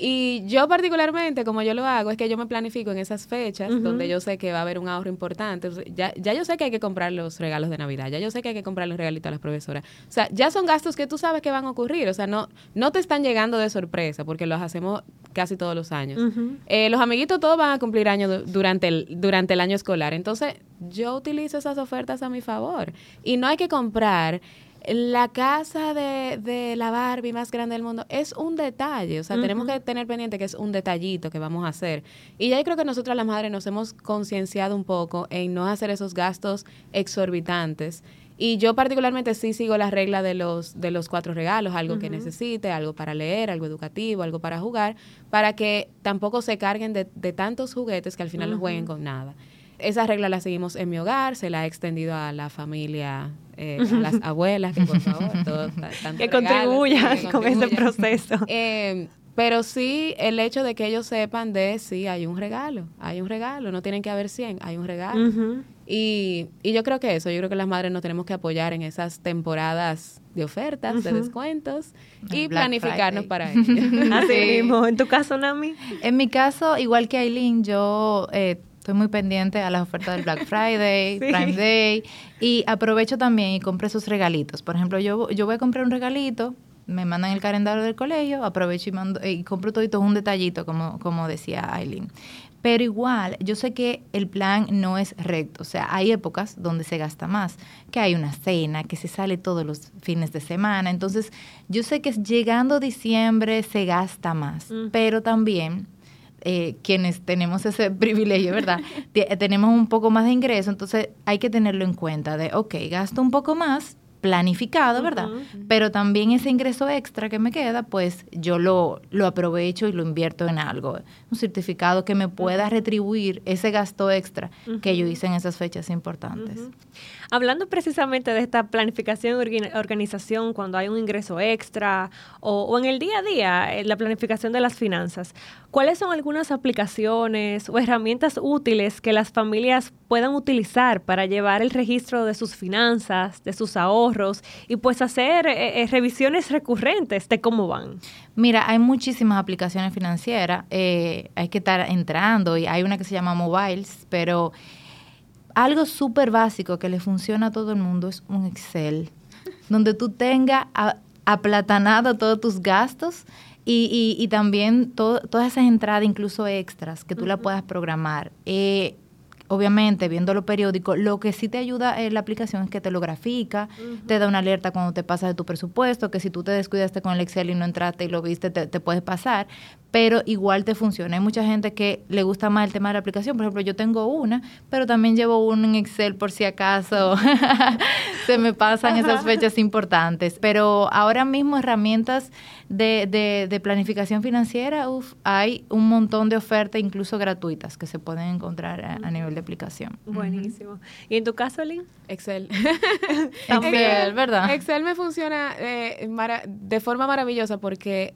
[SPEAKER 1] Y yo particularmente, como yo lo hago, es que yo me planifico en esas fechas donde yo sé que va a haber un ahorro importante. Ya, ya yo sé que hay que comprar los regalos de Navidad, ya yo sé que hay que comprar los regalitos a las profesoras. O sea, ya son gastos que tú sabes que van a ocurrir. O sea, no, no te están llegando de sorpresa porque los hacemos casi todos los años. Eh, los amiguitos todos van a cumplir años durante el, durante el año escolar. Entonces, yo utilizo esas ofertas a mi favor. Y no hay que comprar la casa de, de, la Barbie más grande del mundo es un detalle, o sea, tenemos que tener pendiente que es un detallito que vamos a hacer. Y ya creo que nosotras las madres nos hemos concienciado un poco en no hacer esos gastos exorbitantes. Y yo particularmente sí sigo la regla de los, de los cuatro regalos, algo que necesite, algo para leer, algo educativo, algo para jugar, para que tampoco se carguen de, de tantos juguetes que al final no jueguen con nada. Esa regla la seguimos en mi hogar, se la ha extendido a la familia, eh, a las abuelas, que por favor, todos,
[SPEAKER 3] que, contribuyan con ese proceso.
[SPEAKER 1] Eh, pero sí, el hecho de que ellos sepan de, sí, hay un regalo, hay un regalo, no tienen que haber 100, hay un regalo. y, y yo creo que eso, yo creo que las madres nos tenemos que apoyar en esas temporadas de ofertas, de descuentos y planificarnos para ello.
[SPEAKER 3] Así mismo. ¿En tu caso, Nami?
[SPEAKER 2] En mi caso, igual que Aileen, yo eh, estoy muy pendiente a las ofertas del Black Friday, Prime Day y aprovecho también y compro esos regalitos. Por ejemplo, yo, yo voy a comprar un regalito, me mandan el calendario del colegio, aprovecho y, mando, y compro todito un detallito, como, como decía Aileen. Pero igual, yo sé que el plan no es recto. O sea, hay épocas donde se gasta más, que hay una cena, que se sale todos los fines de semana. Entonces, yo sé que llegando diciembre se gasta más, pero también eh, quienes tenemos ese privilegio, ¿verdad? tenemos un poco más de ingreso, entonces hay que tenerlo en cuenta de, ok, gasto un poco más, planificado, ¿verdad? Pero también ese ingreso extra que me queda, pues yo lo, lo aprovecho y lo invierto en algo, un certificado que me pueda retribuir ese gasto extra que yo hice en esas fechas importantes.
[SPEAKER 3] Hablando precisamente de esta planificación organización cuando hay un ingreso extra o, en el día a día, eh, la planificación de las finanzas, ¿cuáles son algunas aplicaciones o herramientas útiles que las familias puedan utilizar para llevar el registro de sus finanzas, de sus ahorros y pues hacer eh, eh, revisiones recurrentes de cómo van?
[SPEAKER 2] Mira, hay muchísimas aplicaciones financieras, hay que estar entrando y hay una que se llama Mobiles, pero algo súper básico que le funciona a todo el mundo es un Excel, donde tú tengas aplatanado todos tus gastos y, también todas esas entradas, incluso extras, que tú la puedas programar. Eh, obviamente, viendo lo periódico, lo que sí te ayuda en la aplicación es que te lo grafica, te da una alerta cuando te pasa de tu presupuesto, que si tú te descuidaste con el Excel y no entraste y lo viste, te, te puede pasar, pero igual te funciona. Hay mucha gente que le gusta más el tema de la aplicación. Por ejemplo, yo tengo una, pero también llevo uno en Excel por si acaso se me pasan esas fechas importantes. Pero ahora mismo herramientas de, de, planificación financiera, uf, hay un montón de ofertas, incluso gratuitas, que se pueden encontrar a, nivel de aplicación.
[SPEAKER 3] Buenísimo. ¿Y en tu caso, Lynn?
[SPEAKER 1] Excel.
[SPEAKER 2] Excel, ¿verdad?
[SPEAKER 1] Excel me funciona eh, de forma maravillosa porque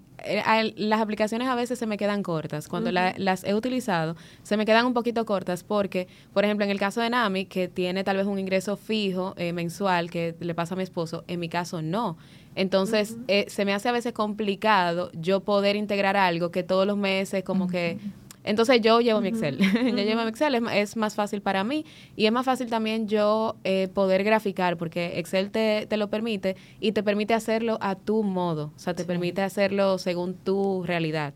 [SPEAKER 1] las aplicaciones a veces se me quedan cortas. Cuando las he utilizado, se me quedan un poquito cortas porque, por ejemplo, en el caso de Nami, que tiene tal vez un ingreso fijo eh, mensual que le pasa a mi esposo, en mi caso no. Entonces, eh, se me hace a veces complicado yo poder integrar algo que todos los meses como que entonces yo llevo mi Excel. yo llevo mi Excel, es, más fácil para mí y es más fácil también yo eh, poder graficar porque Excel te, te, lo permite y te permite hacerlo a tu modo, o sea, te permite hacerlo según tu realidad.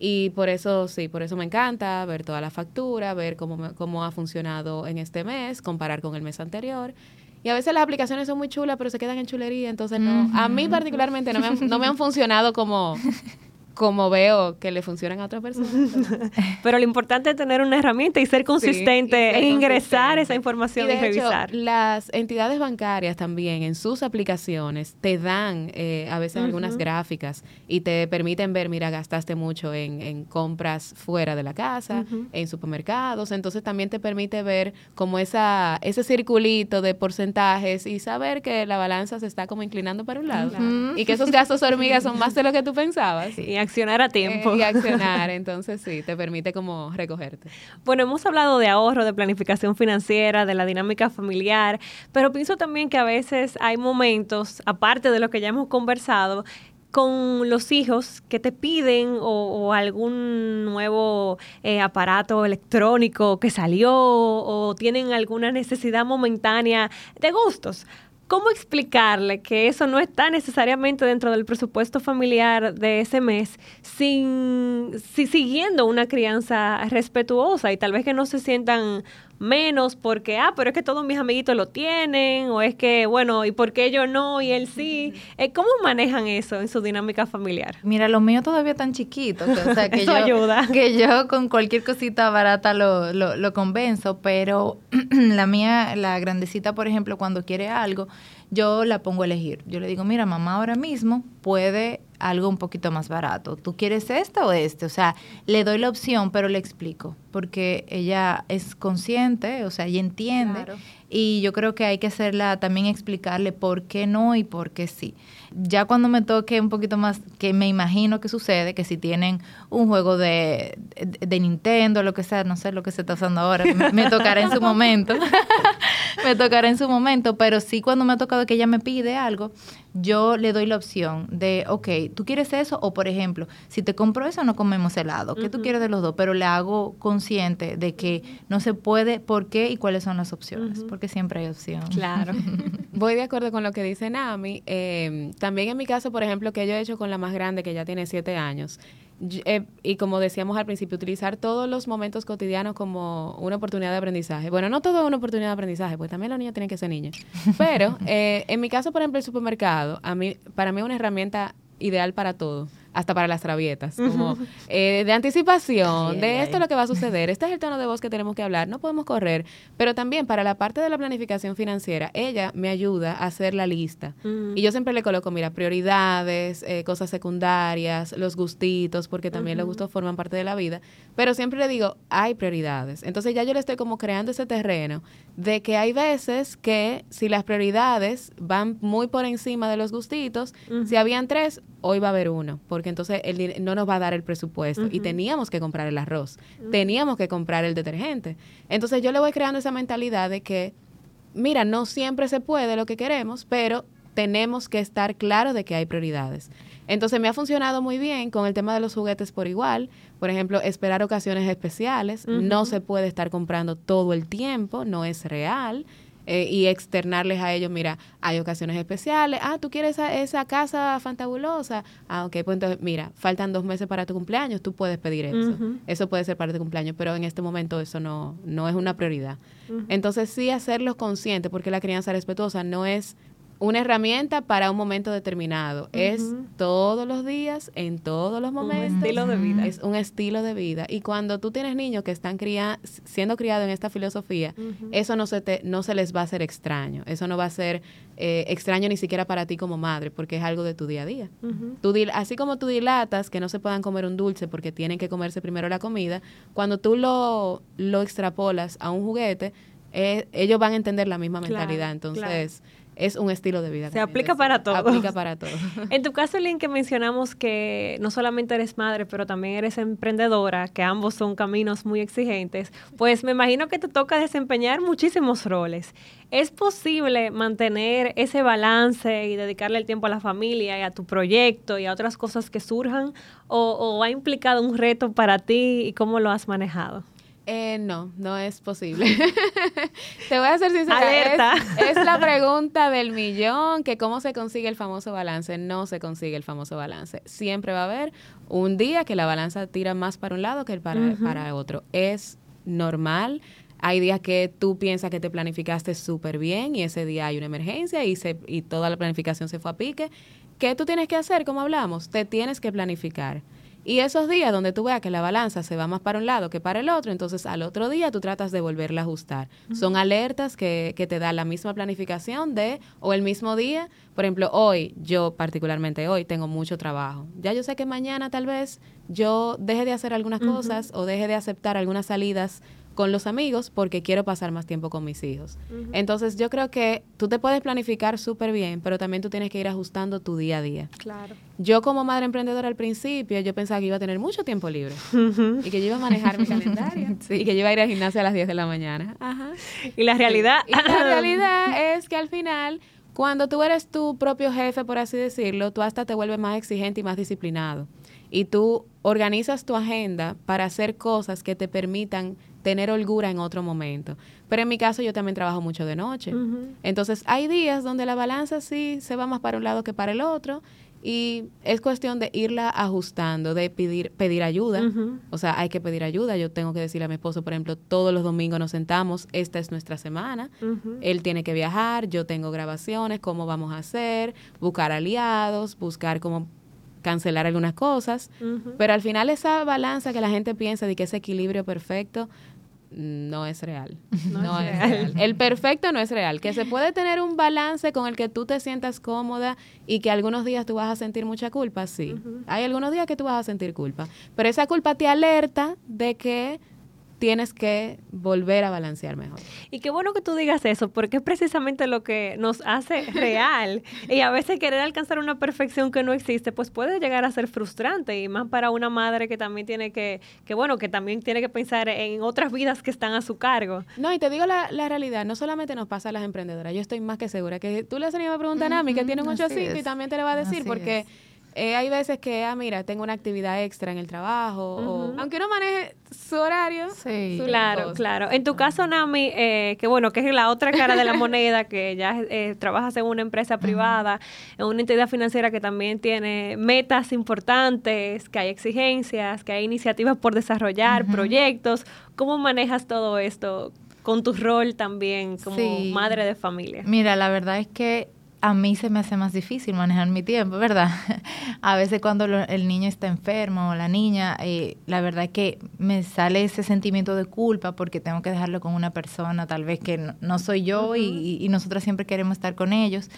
[SPEAKER 1] Y por eso, sí, por eso me encanta ver toda la factura, ver cómo, cómo ha funcionado en este mes, comparar con el mes anterior. Y a veces las aplicaciones son muy chulas, pero se quedan en chulería, entonces no. A mí particularmente no me no me han funcionado como como veo que le funcionan a otras personas.
[SPEAKER 3] Pero lo importante es tener una herramienta y ser consistente e ingresar esa información y, revisar.
[SPEAKER 1] las entidades bancarias también en sus aplicaciones te dan eh, a veces algunas gráficas y te permiten ver, mira, gastaste mucho en, en compras fuera de la casa, en supermercados, entonces también te permite ver como esa ese circulito de porcentajes y saber que la balanza se está como inclinando para un lado y que esos gastos hormigas son más de lo que tú pensabas.
[SPEAKER 3] Accionar a tiempo.
[SPEAKER 1] y accionar, entonces sí, te permite como recogerte.
[SPEAKER 3] Bueno, hemos hablado de ahorro, de planificación financiera, de la dinámica familiar, pero pienso también que a veces hay momentos, aparte de lo que ya hemos conversado, con los hijos que te piden o, algún nuevo eh, aparato electrónico que salió o tienen alguna necesidad momentánea de gustos. ¿Cómo explicarle que eso no está necesariamente dentro del presupuesto familiar de ese mes, sin, si, siguiendo una crianza respetuosa y tal vez que no se sientan menos porque, ah, pero es que todos mis amiguitos lo tienen, o es que, bueno, ¿y por qué yo no y él sí? Eh, ¿Cómo manejan eso en su dinámica familiar?
[SPEAKER 2] Mira, lo mío todavía tan chiquito, que, o sea, que,
[SPEAKER 3] yo, ayuda.
[SPEAKER 2] que yo con cualquier cosita barata lo, lo, lo convenzo, pero la mía, la grandecita, por ejemplo, cuando quiere algo, yo la pongo a elegir. Yo le digo, mira, mamá ahora mismo puede algo un poquito más barato. ¿Tú quieres esto o este? O sea, le doy la opción, pero le explico, porque ella es consciente, o sea, ella entiende. Y yo creo que hay que hacerla, también explicarle por qué no y por qué sí. Ya cuando me toque un poquito más, que me imagino que sucede, que si tienen un juego de, de Nintendo, lo que sea, no sé lo que se está usando ahora, me, tocará en su momento, me tocará en su momento, pero sí cuando me ha tocado que ella me pide algo, yo le doy la opción de, ok, ¿tú quieres eso? O por ejemplo, si te compro eso, no comemos helado. ¿Qué tú quieres de los dos? Pero le hago consciente de que no se puede, por qué y cuáles son las opciones, porque siempre hay opción.
[SPEAKER 3] Claro.
[SPEAKER 1] Voy de acuerdo con lo que dice Nami. Eh, también en mi caso, por ejemplo, que yo he hecho con la más grande, que ya tiene siete años, eh, y como decíamos al principio, utilizar todos los momentos cotidianos como una oportunidad de aprendizaje. Bueno, no todo es una oportunidad de aprendizaje, pues también los niños tienen que ser niños. Pero eh, en mi caso, por ejemplo, el supermercado, a mí, para mí es una herramienta ideal para todo hasta para las rabietas, como eh, de anticipación, de esto es lo que va a suceder, este es el tono de voz que tenemos que hablar, no podemos correr, pero también para la parte de la planificación financiera, ella me ayuda a hacer la lista. Mm. Y yo siempre le coloco, mira, prioridades, eh, cosas secundarias, los gustitos, porque también los gustos forman parte de la vida, pero siempre le digo, hay prioridades. Entonces ya yo le estoy como creando ese terreno de que hay veces que si las prioridades van muy por encima de los gustitos, si habían tres, hoy va a haber uno, porque entonces el, no nos va a dar el presupuesto y teníamos que comprar el arroz, teníamos que comprar el detergente. Entonces yo le voy creando esa mentalidad de que, mira, no siempre se puede lo que queremos, pero tenemos que estar claros de que hay prioridades. Entonces me ha funcionado muy bien con el tema de los juguetes por igual. Por ejemplo, esperar ocasiones especiales. No se puede estar comprando todo el tiempo, no es real. Eh, y externarles a ellos, mira, hay ocasiones especiales, ah, tú quieres esa, casa fantabulosa, ah, ok, pues entonces, mira, faltan dos meses para tu cumpleaños, tú puedes pedir eso, eso puede ser para tu cumpleaños, pero en este momento eso no, no es una prioridad. Entonces sí hacerlos conscientes, porque la crianza respetuosa no es una herramienta para un momento determinado. Es todos los días, en todos los momentos.
[SPEAKER 3] Un estilo de vida.
[SPEAKER 1] Es un estilo de vida. Y cuando tú tienes niños que están cría, siendo criados en esta filosofía, eso no se, te, no se les va a hacer extraño. Eso no va a ser eh, extraño ni siquiera para ti como madre, porque es algo de tu día a día. tú, así como tú dilatas que no se puedan comer un dulce porque tienen que comerse primero la comida, cuando tú lo, lo extrapolas a un juguete, eh, ellos van a entender la misma mentalidad. Entonces es un estilo de vida.
[SPEAKER 3] Se aplica para todo.
[SPEAKER 1] Aplica para todo.
[SPEAKER 3] en tu caso, Lynn, que mencionamos que no solamente eres madre, pero también eres emprendedora, que ambos son caminos muy exigentes, pues me imagino que te toca desempeñar muchísimos roles. ¿Es posible mantener ese balance y dedicarle el tiempo a la familia y a tu proyecto y a otras cosas que surjan? ¿O, o ha implicado un reto para ti y cómo lo has manejado?
[SPEAKER 1] Eh, no, no es posible. Te voy a ser sincera.
[SPEAKER 3] Alerta.
[SPEAKER 1] Es, la pregunta del millón, que cómo se consigue el famoso balance. No se consigue el famoso balance. Siempre va a haber un día que la balanza tira más para un lado que para, para otro. Es normal. Hay días que tú piensas que te planificaste súper bien y ese día hay una emergencia y, se, y toda la planificación se fue a pique. ¿Qué tú tienes que hacer, como hablamos? Te tienes que planificar. Y esos días donde tú veas que la balanza se va más para un lado que para el otro, entonces al otro día tú tratas de volverla a ajustar. Son alertas que, que te da la misma planificación de, o el mismo día. Por ejemplo, hoy, yo particularmente hoy, tengo mucho trabajo. Ya yo sé que mañana tal vez yo deje de hacer algunas cosas o deje de aceptar algunas salidas con los amigos porque quiero pasar más tiempo con mis hijos. Entonces yo creo que tú te puedes planificar súper bien, pero también tú tienes que ir ajustando tu día a día.
[SPEAKER 3] Claro.
[SPEAKER 1] Yo como madre emprendedora al principio, yo pensaba que iba a tener mucho tiempo libre y que yo iba a manejar mi calendario y que yo iba a ir al gimnasio a las 10 de la mañana. Ajá.
[SPEAKER 3] Y la realidad...
[SPEAKER 1] Y la realidad es que al final... Cuando tú eres tu propio jefe, por así decirlo, tú hasta te vuelves más exigente y más disciplinado. Y tú organizas tu agenda para hacer cosas que te permitan tener holgura en otro momento. Pero en mi caso yo también trabajo mucho de noche. Entonces hay días donde la balanza sí se va más para un lado que para el otro y es cuestión de irla ajustando, de pedir, pedir ayuda. O sea, hay que pedir ayuda. Yo tengo que decirle a mi esposo, por ejemplo, todos los domingos nos sentamos, esta es nuestra semana. Él tiene que viajar, yo tengo grabaciones, cómo vamos a hacer, buscar aliados, buscar cómo cancelar algunas cosas, pero al final esa balanza que la gente piensa de que ese equilibrio perfecto no es real. No, es, real. El perfecto no es real. Que se puede tener un balance con el que tú te sientas cómoda y que algunos días tú vas a sentir mucha culpa, sí. Hay algunos días que tú vas a sentir culpa, pero esa culpa te alerta de que tienes que volver a balancear mejor.
[SPEAKER 3] Y qué bueno que tú digas eso, porque es precisamente lo que nos hace real. y a veces querer alcanzar una perfección que no existe, pues puede llegar a ser frustrante, y más para una madre que también tiene que, que bueno, que también tiene que pensar en otras vidas que están a su cargo.
[SPEAKER 1] No, y te digo la, la realidad, no solamente nos pasa a las emprendedoras, yo estoy más que segura que tú le haces una pregunta a Nami, que tiene un 8 y también te le va a decir, porque... Eh, hay veces que, ah, mira, tengo una actividad extra en el trabajo, aunque uno maneje su horario.
[SPEAKER 3] Sí, claro, claro. En tu caso, Nami, eh, que bueno, que es la otra cara de la moneda, que ya eh, trabajas en una empresa privada, en una entidad financiera que también tiene metas importantes, que hay exigencias, que hay iniciativas por desarrollar, proyectos. ¿Cómo manejas todo esto con tu rol también como madre de familia?
[SPEAKER 2] Mira, la verdad es que a mí se me hace más difícil manejar mi tiempo, ¿verdad? a veces cuando el niño está enfermo o la niña, eh, la verdad es que me sale ese sentimiento de culpa porque tengo que dejarlo con una persona tal vez que no, soy yo y, nosotros siempre queremos estar con ellos.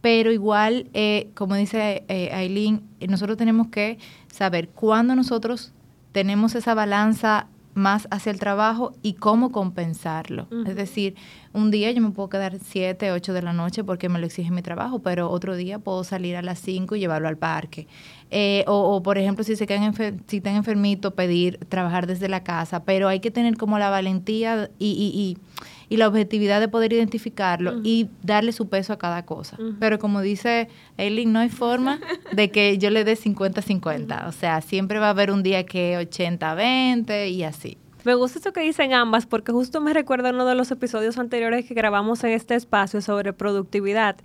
[SPEAKER 2] Pero igual, eh, como dice eh, Aileen, nosotros tenemos que saber cuándo nosotros tenemos esa balanza más hacia el trabajo y cómo compensarlo. Es decir, un día yo me puedo quedar 7, 8 de la noche porque me lo exige mi trabajo, pero otro día puedo salir a las 5 y llevarlo al parque. Eh, o, por ejemplo, si se quedan si están enfermitos, pedir trabajar desde la casa, pero hay que tener como la valentía y, y, y, la objetividad de poder identificarlo y darle su peso a cada cosa. Pero como dice Eileen, no hay forma de que yo le dé 50-50. O sea, siempre va a haber un día que 80-20 y así.
[SPEAKER 3] Me gusta esto que dicen ambas porque justo me recuerda uno de los episodios anteriores que grabamos en este espacio sobre productividad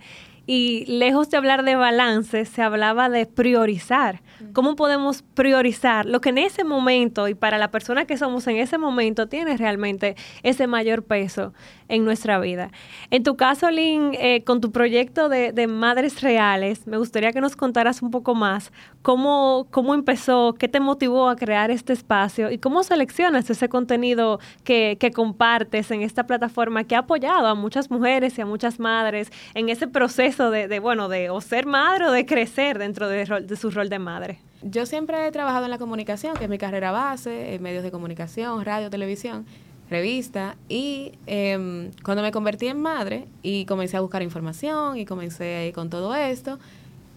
[SPEAKER 3] y lejos de hablar de balance, se hablaba de priorizar. ¿Cómo podemos priorizar lo que en ese momento y para la persona que somos en ese momento tiene realmente ese mayor peso en nuestra vida? En tu caso, Lynn, eh, con tu proyecto de, Madres Reales, me gustaría que nos contaras un poco más cómo, cómo empezó, qué te motivó a crear este espacio y cómo seleccionas ese contenido que, que compartes en esta plataforma que ha apoyado a muchas mujeres y a muchas madres en ese proceso de, bueno, de o ser madre o de crecer dentro de, de, su rol de madre?
[SPEAKER 1] Yo siempre he trabajado en la comunicación, que es mi carrera base, en medios de comunicación, radio, televisión, revista, y em, cuando me convertí en madre y comencé a buscar información y comencé con todo esto,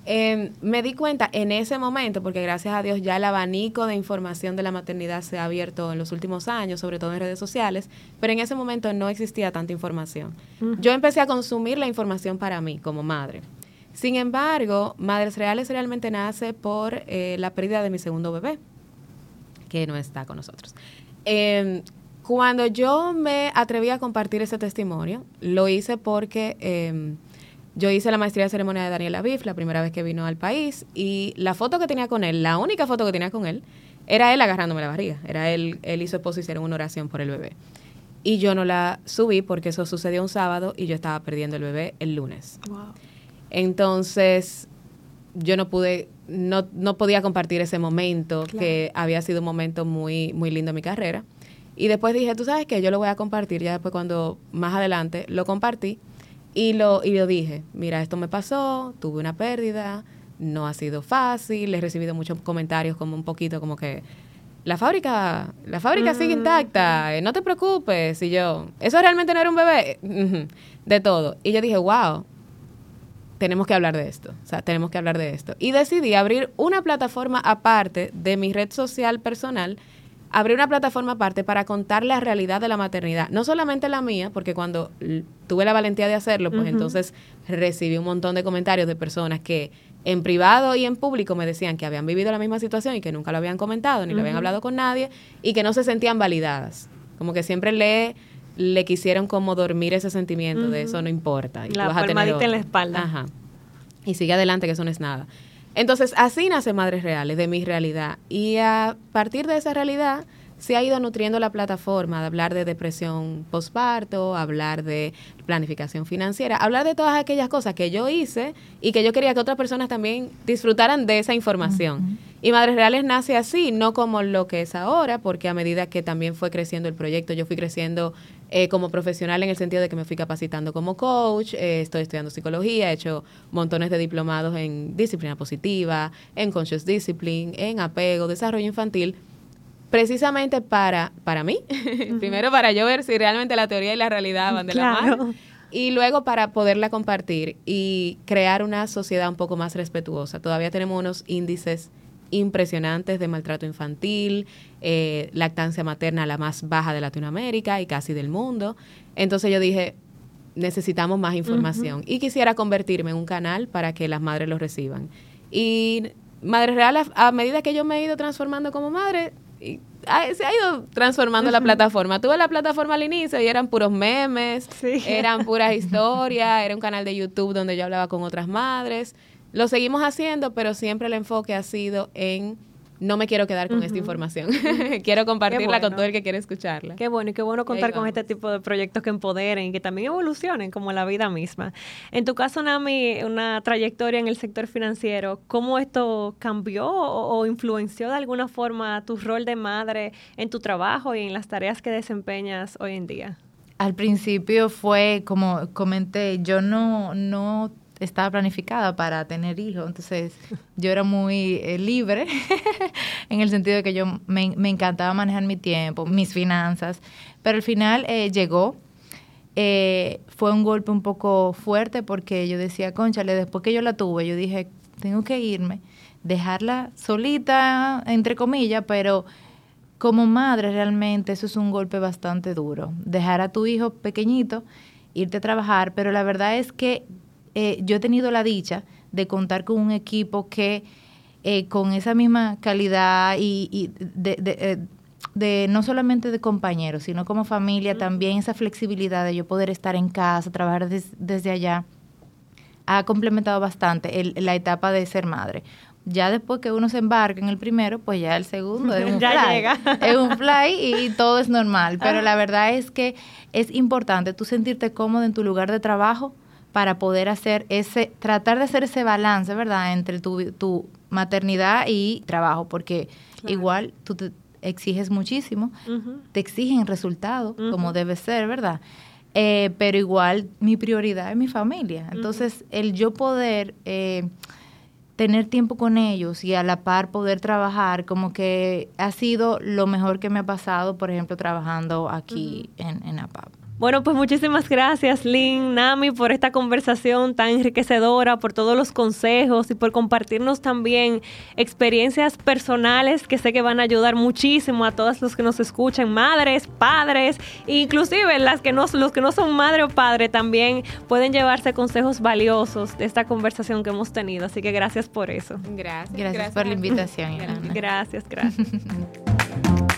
[SPEAKER 1] Em, me di cuenta en ese momento, porque gracias a Dios ya el abanico de información de la maternidad se ha abierto en los últimos años, sobre todo en redes sociales, pero en ese momento no existía tanta información. Yo empecé a consumir la información para mí como madre. Sin embargo, Madres Reales realmente nace por eh, la pérdida de mi segundo bebé, que no está con nosotros. Em, cuando yo me atreví a compartir ese testimonio, lo hice porque em, yo hice la maestría de ceremonia de Daniel Aviv la primera vez que vino al país y la foto que tenía con él, la única foto que tenía con él, era él agarrándome la barriga. Era él, él y su esposo hicieron una oración por el bebé. Y yo no la subí porque eso sucedió un sábado y yo estaba perdiendo el bebé el lunes. Entonces, yo no pude, no, no podía compartir ese momento que había sido un momento muy, muy lindo en mi carrera. Y después dije, tú sabes que yo lo voy a compartir, ya después cuando más adelante lo compartí y lo, y lo dije, mira, esto me pasó, tuve una pérdida, no ha sido fácil, he recibido muchos comentarios como un poquito como que la fábrica, la fábrica sigue mm. intacta, eh, no te preocupes. Y yo, ¿eso realmente no era un bebé? de todo. Y yo dije, wow, tenemos que hablar de esto. O sea, tenemos que hablar de esto. Y decidí abrir una plataforma aparte de mi red social personal abrir una plataforma aparte para contar la realidad de la maternidad. No solamente la mía, porque cuando tuve la valentía de hacerlo, pues entonces recibí un montón de comentarios de personas que en privado y en público me decían que habían vivido la misma situación y que nunca lo habían comentado, ni lo habían hablado con nadie, y que no se sentían validadas. Como que siempre le, le quisieron como dormir ese sentimiento de eso no importa.
[SPEAKER 3] Y la palmadita en la espalda.
[SPEAKER 1] Ajá. Y sigue adelante, que eso no es nada. Entonces, así nace Madres Reales, de mi realidad. Y a partir de esa realidad se ha ido nutriendo la plataforma de hablar de depresión postparto, hablar de planificación financiera, hablar de todas aquellas cosas que yo hice y que yo quería que otras personas también disfrutaran de esa información. Y Madres Reales nace así, no como lo que es ahora, porque a medida que también fue creciendo el proyecto, yo fui creciendo eh, como profesional en el sentido de que me fui capacitando como coach, eh, estoy estudiando psicología, he hecho montones de diplomados en disciplina positiva, en conscious discipline, en apego, desarrollo infantil, precisamente para, para mí, primero para yo ver si realmente la teoría y la realidad van de la mano. Y luego para poderla compartir y crear una sociedad un poco más respetuosa. Todavía tenemos unos índices impresionantes de maltrato infantil, eh, lactancia materna la más baja de Latinoamérica y casi del mundo. Entonces yo dije, necesitamos más información y quisiera convertirme en un canal para que las madres lo reciban. Y Madre Real, a, medida que yo me he ido transformando como madre, y, se ha ido transformando la plataforma. Tuve la plataforma al inicio y eran puros memes, eran puras historias, era un canal de YouTube donde yo hablaba con otras madres. Lo seguimos haciendo, pero siempre el enfoque ha sido en no me quiero quedar con esta información. quiero compartirla con todo el que quiere escucharla.
[SPEAKER 3] Qué bueno, y qué bueno contar con este tipo de proyectos que empoderen y que también evolucionen como la vida misma. En tu caso, Nami, una trayectoria en el sector financiero, ¿cómo esto cambió o, influenció de alguna forma tu rol de madre en tu trabajo y en las tareas que desempeñas hoy en día?
[SPEAKER 2] Al principio fue, como comenté, yo no, no estaba planificada para tener hijos, entonces yo era muy eh, libre en el sentido de que yo me, encantaba manejar mi tiempo, mis finanzas, pero al final eh, llegó. Eh, fue un golpe un poco fuerte porque yo decía, conchale, después que yo la tuve, yo dije, tengo que irme, dejarla solita, entre comillas, pero como madre realmente eso es un golpe bastante duro. Dejar a tu hijo pequeñito, irte a trabajar, pero la verdad es que eh, yo he tenido la dicha de contar con un equipo que eh, con esa misma calidad y, eh, de, no solamente de compañeros, sino como familia, también esa flexibilidad de yo poder estar en casa, trabajar desde allá, ha complementado bastante la etapa de ser madre. Ya después que uno se embarca en el primero, pues ya el segundo es un
[SPEAKER 3] ya
[SPEAKER 2] fly.
[SPEAKER 3] Llega.
[SPEAKER 2] Es un fly y todo es normal. Pero la verdad es que es importante tú sentirte cómodo en tu lugar de trabajo para poder hacer ese, tratar de hacer ese balance, ¿verdad?, entre tu, tu maternidad y trabajo, porque igual tú te exiges muchísimo, te exigen resultados, como debe ser, ¿verdad? Eh, pero igual mi prioridad es mi familia. Entonces, el yo poder eh, tener tiempo con ellos y a la par poder trabajar, como que ha sido lo mejor que me ha pasado, por ejemplo, trabajando aquí en, en APAP.
[SPEAKER 3] Bueno, pues muchísimas gracias, Lynn, Nami, por esta conversación tan enriquecedora, por todos los consejos y por compartirnos también experiencias personales que sé que van a ayudar muchísimo a todos los que nos escuchan, madres, padres, inclusive las que no, los que no son madre o padre también pueden llevarse consejos valiosos de esta conversación que hemos tenido. Así que gracias por eso.
[SPEAKER 1] Gracias.
[SPEAKER 2] Gracias, por la invitación.
[SPEAKER 3] Gracias, gracias.